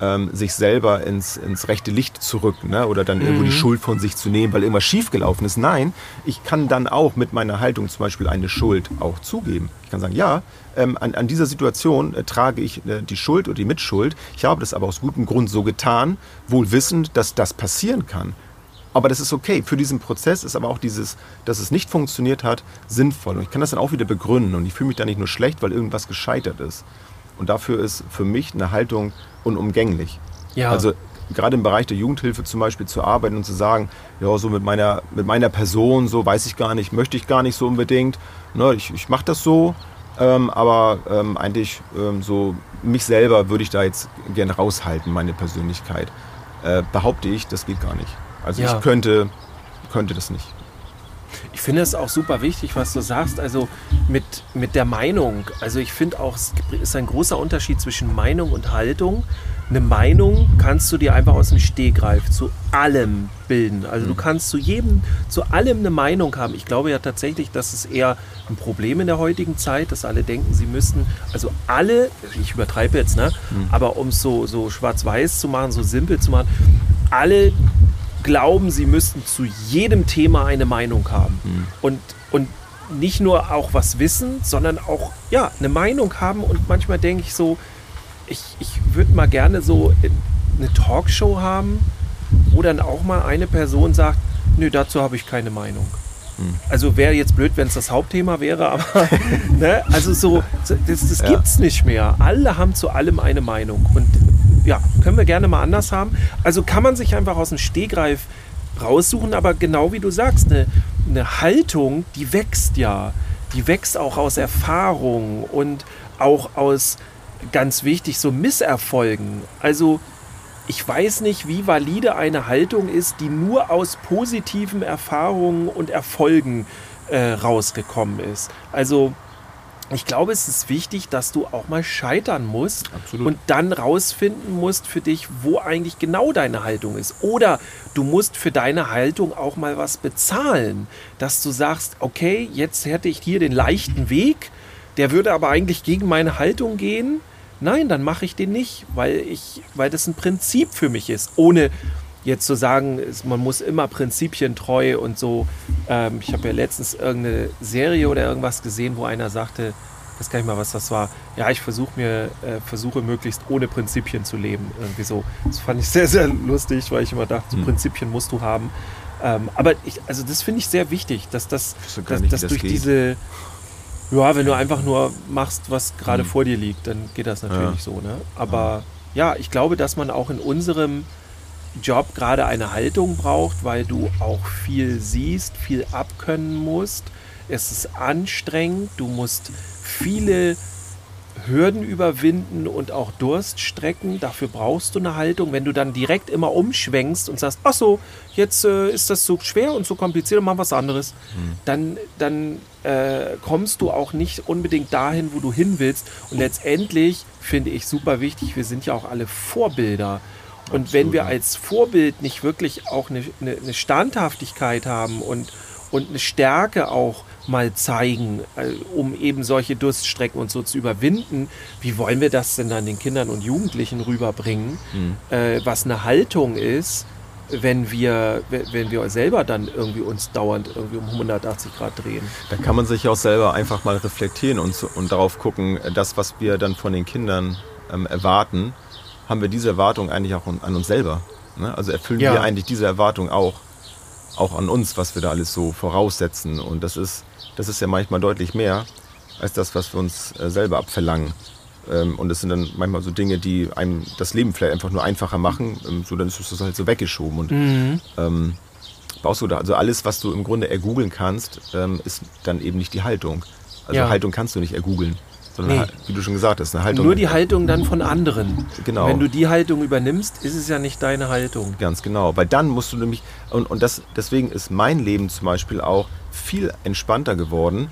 ähm, sich selber ins, ins rechte Licht zu rücken ne? oder dann irgendwo die Schuld von sich zu nehmen, weil irgendwas schiefgelaufen ist. Nein, ich kann dann auch mit meiner Haltung zum Beispiel eine Schuld auch zugeben. Ich kann sagen, ja, ähm, an, an dieser Situation äh, trage ich äh, die Schuld oder die Mitschuld. Ich habe das aber aus gutem Grund so getan, wohl wissend, dass das passieren kann. Aber das ist okay. Für diesen Prozess ist aber auch dieses, dass es nicht funktioniert hat, sinnvoll. Und ich kann das dann auch wieder begründen. Und ich fühle mich da nicht nur schlecht, weil irgendwas gescheitert ist. Und dafür ist für mich eine Haltung unumgänglich. Ja. Also gerade im Bereich der Jugendhilfe zum Beispiel zu arbeiten und zu sagen, ja, so mit meiner, mit meiner Person, so weiß ich gar nicht, möchte ich gar nicht so unbedingt. Ne, ich ich mache das so, ähm, aber ähm, eigentlich ähm, so mich selber würde ich da jetzt gerne raushalten, meine Persönlichkeit. Äh, behaupte ich, das geht gar nicht. Also Ja. ich könnte, könnte das nicht. Ich finde es auch super wichtig, was du sagst, also mit, mit der Meinung. Also ich finde auch, es ist ein großer Unterschied zwischen Meinung und Haltung. Eine Meinung kannst du dir einfach aus dem Stegreif zu allem bilden. Also du kannst zu jedem, zu allem eine Meinung haben. Ich glaube ja tatsächlich, dass es eher ein Problem in der heutigen Zeit, dass alle denken, sie müssten, also alle, ich übertreibe jetzt, ne? Aber um es so, so schwarz-weiß zu machen, so simpel zu machen, alle glauben, sie müssten zu jedem Thema eine Meinung haben. Und, und nicht nur auch was wissen, sondern auch ja, eine Meinung haben. Und manchmal denke ich so, ich, ich würde mal gerne so eine Talkshow haben, wo dann auch mal eine Person sagt, nö, dazu habe ich keine Meinung. Also wäre jetzt blöd, wenn es das Hauptthema wäre, aber ne, also so, so, das, das Ja. gibt's nicht mehr. Alle haben zu allem eine Meinung. Und ja, können wir gerne mal anders haben. Also kann man sich einfach aus dem Stegreif raussuchen, aber genau wie du sagst, eine, eine Haltung, die wächst ja. Die wächst auch aus Erfahrung und auch aus, ganz wichtig, so Misserfolgen. Also ich weiß nicht, wie valide eine Haltung ist, die nur aus positiven Erfahrungen und Erfolgen äh, rausgekommen ist. Also ich glaube, es ist wichtig, dass du auch mal scheitern musst Absolut. und dann rausfinden musst für dich, wo eigentlich genau deine Haltung ist. Oder du musst für deine Haltung auch mal was bezahlen, dass du sagst, okay, jetzt hätte ich hier den leichten Weg, der würde aber eigentlich gegen meine Haltung gehen. Nein, dann mache ich den nicht, weil ich, weil das ein Prinzip für mich ist, ohne jetzt zu sagen, man muss immer prinzipientreu und so. Ähm, ich habe ja letztens irgendeine Serie oder irgendwas gesehen, wo einer sagte, ich weiß gar nicht mal, was das war. Ja, ich versuche mir, äh, versuche möglichst ohne Prinzipien zu leben. Irgendwie so. Das fand ich sehr, sehr lustig, weil ich immer dachte, so Hm. Prinzipien musst du haben. Ähm, aber ich, also das finde ich sehr wichtig, dass das, dass, nicht, dass das durch geht. diese, ja, wenn du einfach nur machst, was gerade Hm. vor dir liegt, dann geht das natürlich Ja. so. Ne? Aber ja, ich glaube, dass man auch in unserem Job gerade eine Haltung braucht, weil du auch viel siehst, viel abkönnen musst. Es ist anstrengend, du musst viele Hürden überwinden und auch Durst strecken. Dafür brauchst du eine Haltung. Wenn du dann direkt immer umschwenkst und sagst, ach so, jetzt äh, ist das so schwer und so kompliziert und machen was anderes, dann, dann äh, kommst du auch nicht unbedingt dahin, wo du hin willst. Und letztendlich finde ich super wichtig, wir sind ja auch alle Vorbilder. Und wenn wir als Vorbild nicht wirklich auch eine, eine, eine Standhaftigkeit haben und, und eine Stärke auch mal zeigen, äh, um eben solche Durststrecken und so zu überwinden, wie wollen wir das denn dann den Kindern und Jugendlichen rüberbringen, äh, was eine Haltung ist, wenn wir, wenn wir selber dann irgendwie uns dauernd irgendwie um 180 Grad drehen. Da kann man sich auch selber einfach mal reflektieren und, und darauf gucken, das, was wir dann von den Kindern ähm, erwarten, haben wir diese Erwartung eigentlich auch an, uns selber. Ne? Also erfüllen Ja. wir eigentlich diese Erwartung auch, auch an uns, was wir da alles so voraussetzen. Und das ist, das ist ja manchmal deutlich mehr als das, was wir uns äh, selber abverlangen. Ähm, und das sind dann manchmal so Dinge, die einem das Leben vielleicht einfach nur einfacher machen. Ähm, so dann ist es halt so weggeschoben. Und ähm, baust du da, also alles, was du im Grunde ergoogeln kannst, ähm, ist dann eben nicht die Haltung. Also Ja. Haltung kannst du nicht ergoogeln. Sondern, Nee. wie du schon gesagt hast, eine Haltung. Nur die Haltung dann von anderen. Genau. Wenn du die Haltung übernimmst, ist es ja nicht deine Haltung. Ganz genau. Weil dann musst du nämlich, und, und das, deswegen ist mein Leben zum Beispiel auch viel entspannter geworden.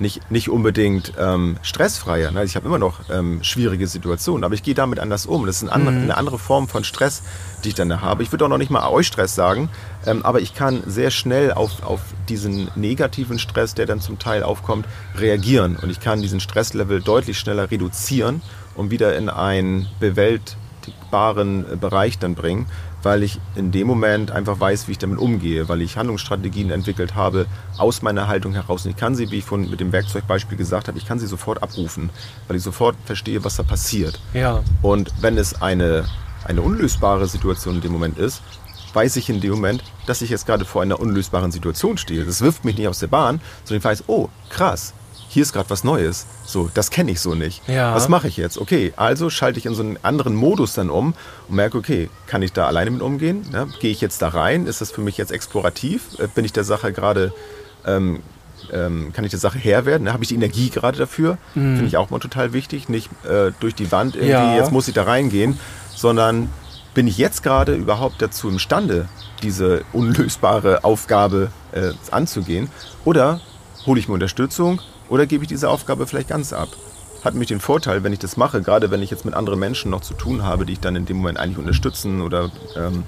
Nicht, nicht unbedingt ähm, stressfreier. Ne? Ich habe immer noch ähm, schwierige Situationen, aber ich gehe damit anders um. Das ist eine andere, eine andere Form von Stress, die ich dann da habe. Ich würde auch noch nicht mal Eustress sagen, ähm, aber ich kann sehr schnell auf, auf diesen negativen Stress, der dann zum Teil aufkommt, reagieren. Und ich kann diesen Stresslevel deutlich schneller reduzieren und wieder in einen bewältigbaren äh, Bereich dann bringen, weil ich in dem Moment einfach weiß, wie ich damit umgehe, weil ich Handlungsstrategien entwickelt habe aus meiner Haltung heraus. Und ich kann sie, wie ich vorhin mit dem Werkzeugbeispiel gesagt habe, ich kann sie sofort abrufen, weil ich sofort verstehe, was da passiert. Ja. Und wenn es eine, eine unlösbare Situation in dem Moment ist, weiß ich in dem Moment, dass ich jetzt gerade vor einer unlösbaren Situation stehe. Das wirft mich nicht aus der Bahn, sondern ich weiß, oh, krass, hier ist gerade was Neues. So, das kenne ich so nicht. Ja. Was mache ich jetzt? Okay, also schalte ich in so einen anderen Modus dann um und merke, okay, kann ich da alleine mit umgehen? Ne? Gehe ich jetzt da rein? Ist das für mich jetzt explorativ? Äh, Bin ich der Sache gerade ähm, ähm, kann ich der Sache Herr werden? Habe ich die Energie gerade dafür? Finde ich auch mal total wichtig. Nicht äh, durch die Wand irgendwie, Ja. jetzt muss ich da reingehen, sondern bin ich jetzt gerade überhaupt dazu imstande, diese unlösbare Aufgabe äh, anzugehen? Oder hole ich mir Unterstützung oder gebe ich diese Aufgabe vielleicht ganz ab? Hat mich den Vorteil, wenn ich das mache, gerade wenn ich jetzt mit anderen Menschen noch zu tun habe, die ich dann in dem Moment eigentlich unterstützen oder ähm,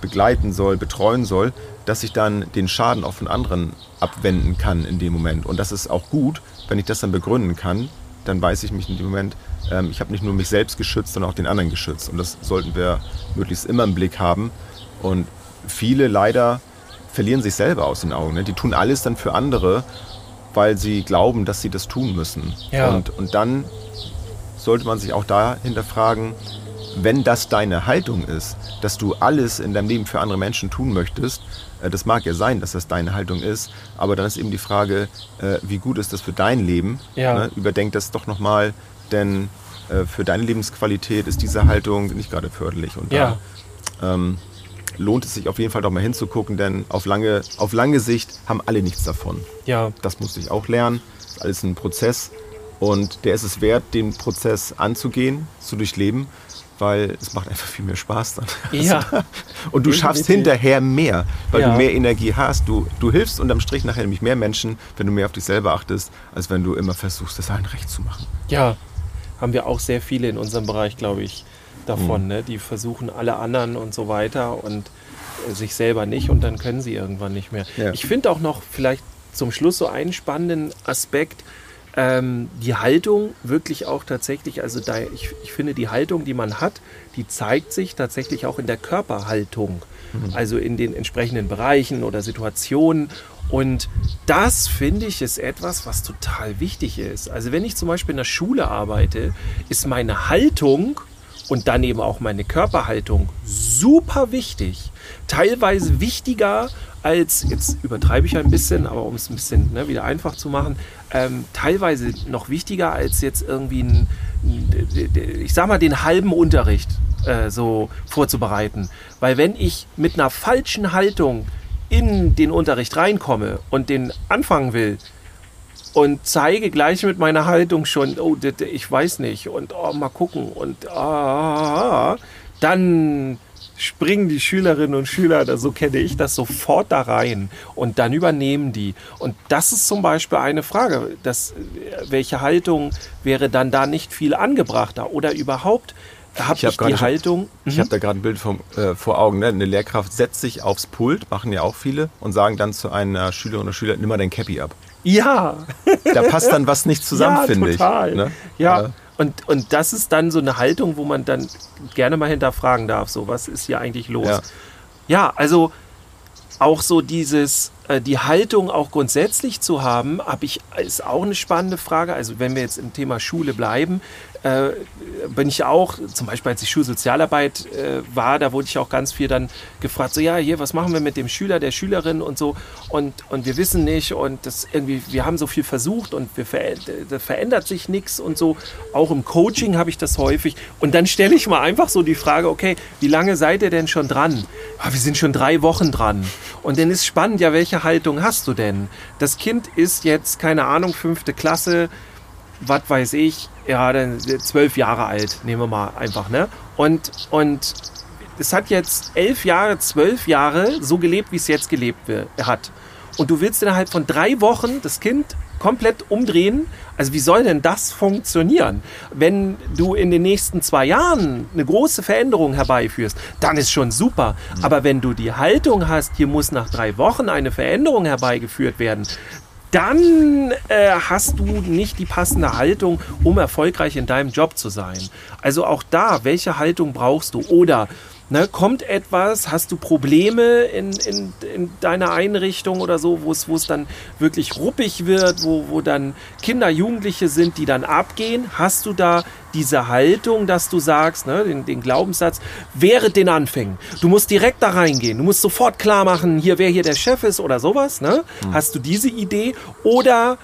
begleiten soll, betreuen soll, dass ich dann den Schaden auch von anderen abwenden kann in dem Moment. Und das ist auch gut, wenn ich das dann begründen kann, dann weiß ich mich in dem Moment, ähm, ich habe nicht nur mich selbst geschützt, sondern auch den anderen geschützt. Und das sollten wir möglichst immer im Blick haben. Und viele leider verlieren sich selber aus den Augen. Ne? Die tun alles dann für andere, weil sie glauben, dass sie das tun müssen. Ja. Und, und dann sollte man sich auch da hinterfragen, wenn das deine Haltung ist, dass du alles in deinem Leben für andere Menschen tun möchtest, äh, das mag ja sein, dass das deine Haltung ist, aber dann ist eben die Frage, äh, wie gut ist das für dein Leben? Ja. Ne? Überdenk das doch nochmal, denn äh, für deine Lebensqualität ist diese Haltung nicht gerade förderlich. Und Ja. da ähm, lohnt es sich auf jeden Fall doch mal hinzugucken, denn auf lange, auf lange Sicht haben alle nichts davon. Ja. Das musste ich auch lernen. Das ist alles ein Prozess. Und der ist es wert, den Prozess anzugehen, zu durchleben, weil es macht einfach viel mehr Spaß dann. Ja. Und du schaffst Definitiv. hinterher mehr, weil Ja. du mehr Energie hast. Du, du hilfst unterm Strich nachher nämlich mehr Menschen, wenn du mehr auf dich selber achtest, als wenn du immer versuchst, das allen recht zu machen. Ja, haben wir auch sehr viele in unserem Bereich, glaube ich, Mhm. davon. Ne? Die versuchen alle anderen und so weiter und äh, sich selber nicht und dann können sie irgendwann nicht mehr. Ja. Ich finde auch noch vielleicht zum Schluss so einen spannenden Aspekt, ähm, die Haltung wirklich auch tatsächlich, also da, ich, ich finde die Haltung, die man hat, die zeigt sich tatsächlich auch in der Körperhaltung, mhm. also in den entsprechenden Bereichen oder Situationen. Und das finde ich ist etwas, was total wichtig ist. Also wenn ich zum Beispiel in der Schule arbeite, ist meine Haltung und dann eben auch meine Körperhaltung super wichtig. Teilweise wichtiger als, jetzt übertreibe ich ein bisschen, aber um es ein bisschen ne, wieder einfach zu machen, ähm, teilweise noch wichtiger als jetzt irgendwie ein, ich sag mal, den halben Unterricht äh, so vorzubereiten. Weil wenn ich mit einer falschen Haltung in den Unterricht reinkomme und den anfangen will, und zeige gleich mit meiner Haltung schon, oh, ich weiß nicht und oh, mal gucken und ah, dann springen die Schülerinnen und Schüler, so kenne ich das, sofort da rein und dann übernehmen die. Und das ist zum Beispiel eine Frage, dass, welche Haltung wäre dann da nicht viel angebrachter oder überhaupt habe ich, ich hab die Haltung. Ich habe mhm. da gerade ein Bild vom, äh, vor Augen. Ne? Eine Lehrkraft setzt sich aufs Pult, machen ja auch viele, und sagen dann zu einer Schülerin oder Schüler, nimm mal dein Cappy ab. Ja. Da passt dann was nicht zusammen, ja, finde ich. Ne? Ja. Und, und das ist dann so eine Haltung, wo man dann gerne mal hinterfragen darf, so was ist hier eigentlich los? Ja, ja also auch so dieses, äh, die Haltung auch grundsätzlich zu haben, habe ich, ist auch eine spannende Frage. Also wenn wir jetzt im Thema Schule bleiben, äh, bin ich auch, zum Beispiel als ich Schulsozialarbeit äh, war, da wurde ich auch ganz viel dann gefragt, so ja, hier, was machen wir mit dem Schüler, der Schülerin und so und, und wir wissen nicht und das irgendwie, wir haben so viel versucht und wir ver verändert sich nichts und so. Auch im Coaching habe ich das häufig und dann stelle ich mal einfach so die Frage, okay, wie lange seid ihr denn schon dran? Ah, wir sind schon drei Wochen dran. Und dann ist spannend, ja, welche Haltung hast du denn? Das Kind ist jetzt, keine Ahnung, fünfte Klasse, was weiß ich, ja, dann zwölf Jahre alt, nehmen wir mal einfach, ne? Und, und es hat jetzt elf Jahre, zwölf Jahre so gelebt, wie es jetzt gelebt hat. Und du willst innerhalb von drei Wochen das Kind komplett umdrehen. Also wie soll denn das funktionieren? Wenn du in den nächsten zwei Jahren eine große Veränderung herbeiführst, dann ist schon super. Mhm. Aber wenn du die Haltung hast, hier muss nach drei Wochen eine Veränderung herbeigeführt werden, dann äh, hast du nicht die passende Haltung, um erfolgreich in deinem Job zu sein. Also auch da, welche Haltung brauchst du? Oder Ne, kommt etwas, hast du Probleme in, in, in deiner Einrichtung oder so, wo es dann wirklich ruppig wird, wo, wo dann Kinder, Jugendliche sind, die dann abgehen, hast du da diese Haltung, dass du sagst, ne, den, den Glaubenssatz, während den Anfängen. Du musst direkt da reingehen, du musst sofort klar machen, hier, wer hier der Chef ist oder sowas. Ne? Mhm. Hast du diese Idee? Oder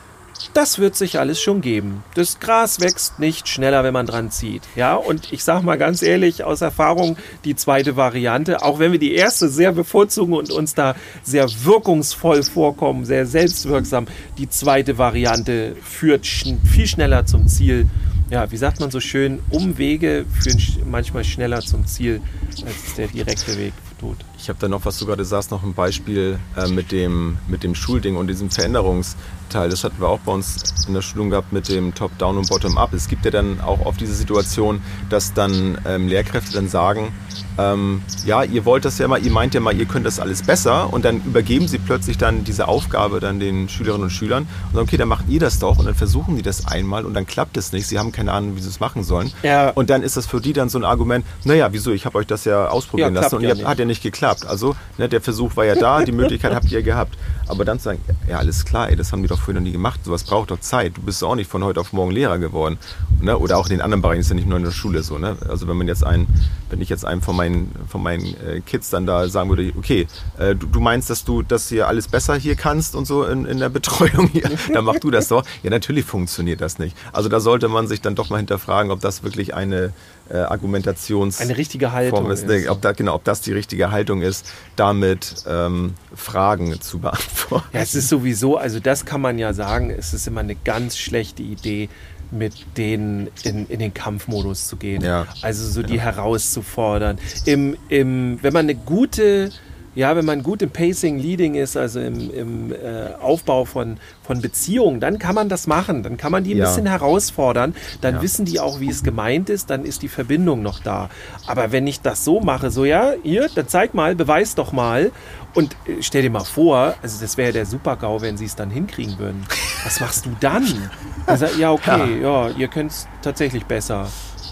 das wird sich alles schon geben. Das Gras wächst nicht schneller, wenn man dran zieht. Ja, und ich sage mal ganz ehrlich aus Erfahrung, die zweite Variante, auch wenn wir die erste sehr bevorzugen und uns da sehr wirkungsvoll vorkommen, sehr selbstwirksam, die zweite Variante führt schn viel schneller zum Ziel. Ja, wie sagt man so schön, Umwege führen sch manchmal schneller zum Ziel als der direkte Weg tut. Ich habe da noch, was du gerade sagst, noch ein Beispiel äh, mit, dem, mit dem Schulding und diesem Veränderungs- Teil. Das hatten wir auch bei uns in der Schulung gehabt mit dem Top-Down und Bottom-Up. Es gibt ja dann auch oft diese Situation, dass dann ähm, Lehrkräfte dann sagen, ähm, ja, ihr wollt das ja mal, ihr meint ja mal, ihr könnt das alles besser und dann übergeben sie plötzlich dann diese Aufgabe dann den Schülerinnen und Schülern und sagen, okay, dann macht ihr das doch und dann versuchen die das einmal und dann klappt es nicht. Sie haben keine Ahnung, wie sie es machen sollen. Ja. Und dann ist das für die dann so ein Argument, naja, wieso, ich habe euch das ja ausprobieren ja, lassen und ja ihr, hat ja nicht geklappt. Also ne, der Versuch war ja da, die Möglichkeit habt ihr gehabt. Aber dann zu sagen, ja, alles klar, ey, das haben die doch vorher noch nie gemacht. Sowas braucht doch Zeit. Du bist auch nicht von heute auf morgen Lehrer geworden. Ne? Oder auch in den anderen Bereichen ist ja nicht nur in der Schule so. Ne? Also wenn man jetzt einen, wenn ich jetzt einem von meinen, von meinen äh, Kids dann da sagen würde, okay, äh, du, du, meinst, dass du das hier alles besser hier kannst und so in, in der Betreuung hier, dann mach du das doch. Ja, natürlich funktioniert das nicht. Also da sollte man sich dann doch mal hinterfragen, ob das wirklich eine äh, Argumentations eine richtige Haltung ist, ist. Ob, da, genau, ob das die richtige Haltung ist, damit ähm, Fragen zu beantworten. Ja, es ist sowieso, also das kann man ja sagen, es ist immer eine ganz schlechte Idee, mit denen in, in den Kampfmodus zu gehen. Ja. Also so die ja. herauszufordern. Im, im, wenn man eine gute ja, wenn man gut im Pacing, Leading ist, also im, im äh, Aufbau von, von Beziehungen, dann kann man das machen. Dann kann man die ein ja. bisschen herausfordern. Dann ja. wissen die auch, wie es gemeint ist. Dann ist die Verbindung noch da. Aber wenn ich das so mache, so ja, ihr, dann zeig mal, beweis doch mal. Und äh, stell dir mal vor, also das wäre der Super-GAU, wenn sie es dann hinkriegen würden. was machst du dann? Sagt, ja, okay, ja, ihr könnt es tatsächlich besser.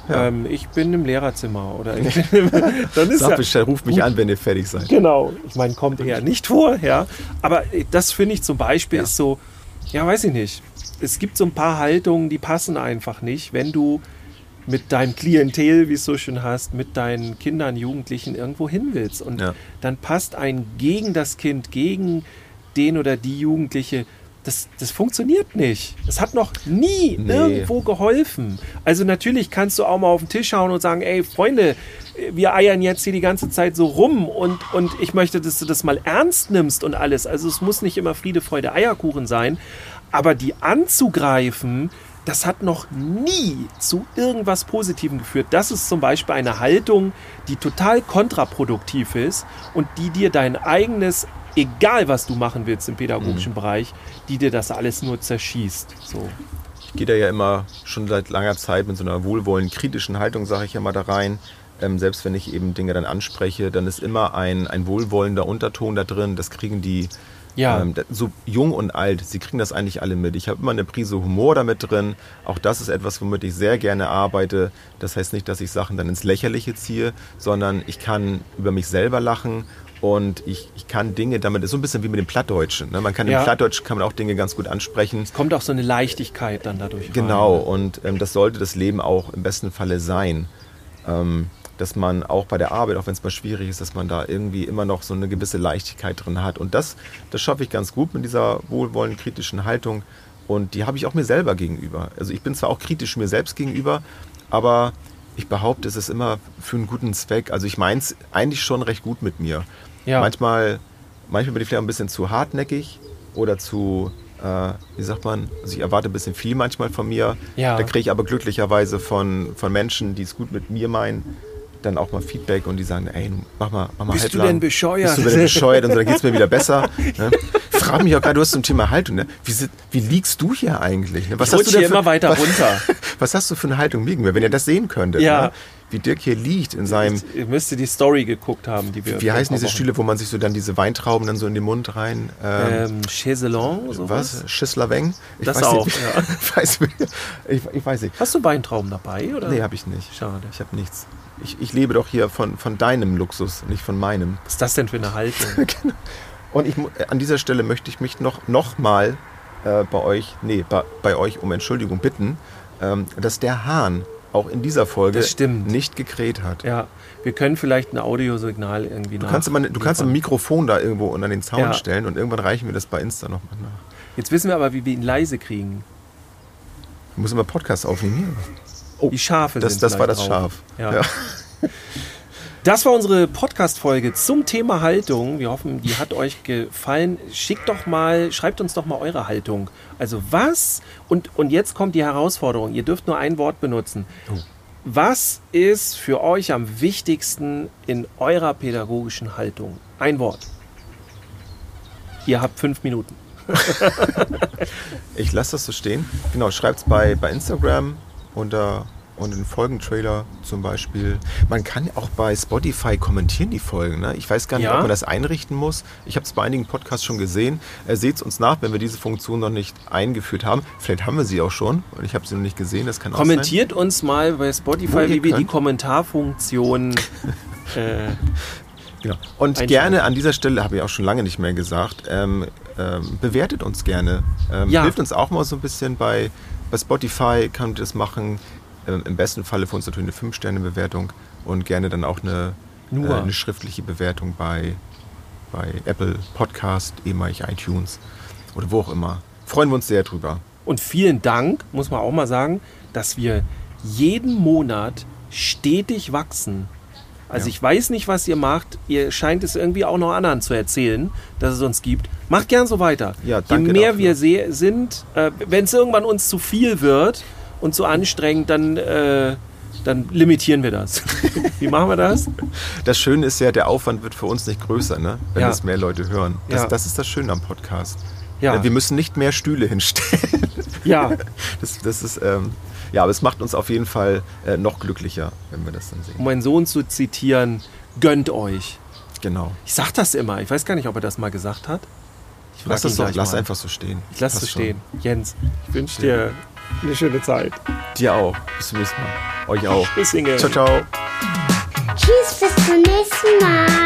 Ähm, ich bin im Lehrerzimmer oder ich bin im, dann ist Sag ja, Bescheid, ruft mich an, wenn ihr fertig seid. Genau. Ich meine, kommt eher nicht vor, ja. Aber das finde ich zum Beispiel Ja. ist so, ja, weiß ich nicht. Es gibt so ein paar Haltungen, die passen einfach nicht, wenn du mit deinem Klientel, wie es so schön heißt, mit deinen Kindern, Jugendlichen irgendwo hin willst. Und Ja. dann passt ein gegen das Kind, gegen den oder die Jugendliche. Das, das funktioniert nicht. Es hat noch nie Nee. irgendwo geholfen. Also natürlich kannst du auch mal auf den Tisch hauen und sagen, ey Freunde, wir eiern jetzt hier die ganze Zeit so rum und, und ich möchte, dass du das mal ernst nimmst und alles. Also es muss nicht immer Friede, Freude, Eierkuchen sein. Aber die anzugreifen, das hat noch nie zu irgendwas Positivem geführt. Das ist zum Beispiel eine Haltung, die total kontraproduktiv ist und die dir dein eigenes, egal was du machen willst im pädagogischen Bereich, die dir das alles nur zerschießt. So. Ich gehe da ja immer schon seit langer Zeit mit so einer wohlwollend kritischen Haltung, sage ich ja mal, da rein. Ähm, selbst wenn ich eben Dinge dann anspreche, dann ist immer ein, ein wohlwollender Unterton da drin. Das kriegen die Ja. ähm, so jung und alt, sie kriegen das eigentlich alle mit. Ich habe immer eine Prise Humor damit drin. Auch das ist etwas, womit ich sehr gerne arbeite. Das heißt nicht, dass ich Sachen dann ins Lächerliche ziehe, sondern ich kann über mich selber lachen und ich, ich kann Dinge damit, ist so ein bisschen wie mit dem Plattdeutschen. Ne? Man kann Ja. im Plattdeutschen kann man auch Dinge ganz gut ansprechen. Kommt auch so eine Leichtigkeit dann dadurch. Genau, Rein. und ähm, das sollte das Leben auch im besten Falle sein. Ähm, dass man auch bei der Arbeit, auch wenn es mal schwierig ist, dass man da irgendwie immer noch so eine gewisse Leichtigkeit drin hat. Und das, das schaffe ich ganz gut mit dieser wohlwollend kritischen Haltung. Und die habe ich auch mir selber gegenüber. Also ich bin zwar auch kritisch mir selbst gegenüber, aber ich behaupte, es ist immer für einen guten Zweck. Also ich meine es eigentlich schon recht gut mit mir. Ja. Manchmal, manchmal bin ich vielleicht ein bisschen zu hartnäckig oder zu, äh, wie sagt man, also ich erwarte ein bisschen viel manchmal von mir. Ja. Da kriege ich aber glücklicherweise von, von Menschen, die es gut mit mir meinen, dann auch mal Feedback und die sagen, ey, mach mal, mach mal Bist du halblang. denn bescheuert? Bist du denn bescheuert? Und so, dann geht es mir wieder besser. Ne? Frag mich auch gerade, du hast zum Thema Haltung, ne? wie, wie liegst du hier eigentlich? Ne? Was Ich hast du denn hier für, immer weiter was, runter. Was hast du für eine Haltung liegen? Wenn ihr das sehen könntet, Ja. ne? wie Dirk hier liegt in seinem, Ihr müsst die Story geguckt haben, die wir. wie heißen diese Stühle, wo man sich so dann diese Weintrauben dann so in den Mund rein... Ähm, Ähm, Chaiselong, sowas? was? Schisslerweng? Ich Das weiß auch, nicht. ja. ich, weiß, ich, ich weiß nicht. Hast du Weintrauben dabei? Oder? Nee, habe ich nicht. Schade. Ich habe nichts. Ich, ich lebe doch hier von, von deinem Luxus, nicht von meinem. Was ist das denn für eine Haltung? Und ich, an dieser Stelle möchte ich mich noch, noch mal äh, bei euch, nee, bei, bei euch um Entschuldigung bitten, ähm, dass der Hahn auch in dieser Folge nicht gekräht hat. ja, wir können vielleicht ein Audiosignal irgendwie Du kannst, immer, du kannst ein Mikrofon da irgendwo unter den Zaun Ja. stellen und irgendwann reichen wir das bei Insta nochmal nach. Jetzt wissen wir aber, wie wir ihn leise kriegen. Du musst immer Podcast aufnehmen. Die Schafe Das, sind das war das drauf. Schaf. Ja. Ja. Das war unsere Podcast-Folge zum Thema Haltung. Wir hoffen, die hat euch gefallen. Schickt doch mal, schreibt uns doch mal eure Haltung. Also was, und, und jetzt kommt die Herausforderung, ihr dürft nur ein Wort benutzen. Oh. Was ist für euch am wichtigsten in eurer pädagogischen Haltung? Ein Wort. Ihr habt fünf Minuten. Ich lasse das so stehen. Genau, schreibt es bei, bei Instagram unter und den Folgentrailer zum Beispiel. Man kann auch bei Spotify kommentieren die Folgen. Ne? Ich weiß gar nicht, Ja? ob man das einrichten muss. Ich habe es bei einigen Podcasts schon gesehen. Äh, Seht es uns nach, wenn wir diese Funktion noch nicht eingeführt haben. Vielleicht haben wir sie auch schon und ich habe sie noch nicht gesehen. Das kann auch sein. Kommentiert uns mal bei Spotify, wie wir die. Kommentarfunktion. äh, Genau. Und gerne an dieser Stelle, habe ich auch schon lange nicht mehr gesagt, ähm, ähm, bewertet uns gerne. Ähm, Ja. Hilft uns auch mal so ein bisschen bei, bei Spotify, kann das machen. Ähm, Im besten Falle für uns natürlich eine 5-Sterne-Bewertung und gerne dann auch eine, Nur. äh, eine schriftliche Bewertung bei, bei Apple Podcast, ehemalig iTunes oder wo auch immer. Freuen wir uns sehr drüber. Und vielen Dank, muss man auch mal sagen, dass wir jeden Monat stetig wachsen. Also Ja. ich weiß nicht, was ihr macht. Ihr scheint es irgendwie auch noch anderen zu erzählen, dass es uns gibt. Macht gern so weiter. Ja, Je mehr dafür. wir sind, äh, wenn es irgendwann uns zu viel wird und zu anstrengend, dann, äh, dann limitieren wir das. Wie machen wir das? Das Schöne ist ja, der Aufwand wird für uns nicht größer, ne? wenn Ja. es mehr Leute hören. Das, Ja. das ist das Schöne am Podcast. Ja. Wir müssen nicht mehr Stühle hinstellen. Ja, Das, das ist, ähm, ja, aber es macht uns auf jeden Fall äh, noch glücklicher, wenn wir das dann um sehen. meinen Sohn zu zitieren, gönnt euch. Genau. Ich sag das immer. Ich weiß gar nicht, ob er das mal gesagt hat. Ich Lass es doch, lass mal. einfach so stehen. Ich lass es schon. stehen. Jens, ich wünsche dir eine schöne Zeit. Dir auch. Bis zum nächsten Mal. Euch auch. Bis Inge. Ciao, ciao. Tschüss, bis zum nächsten Mal.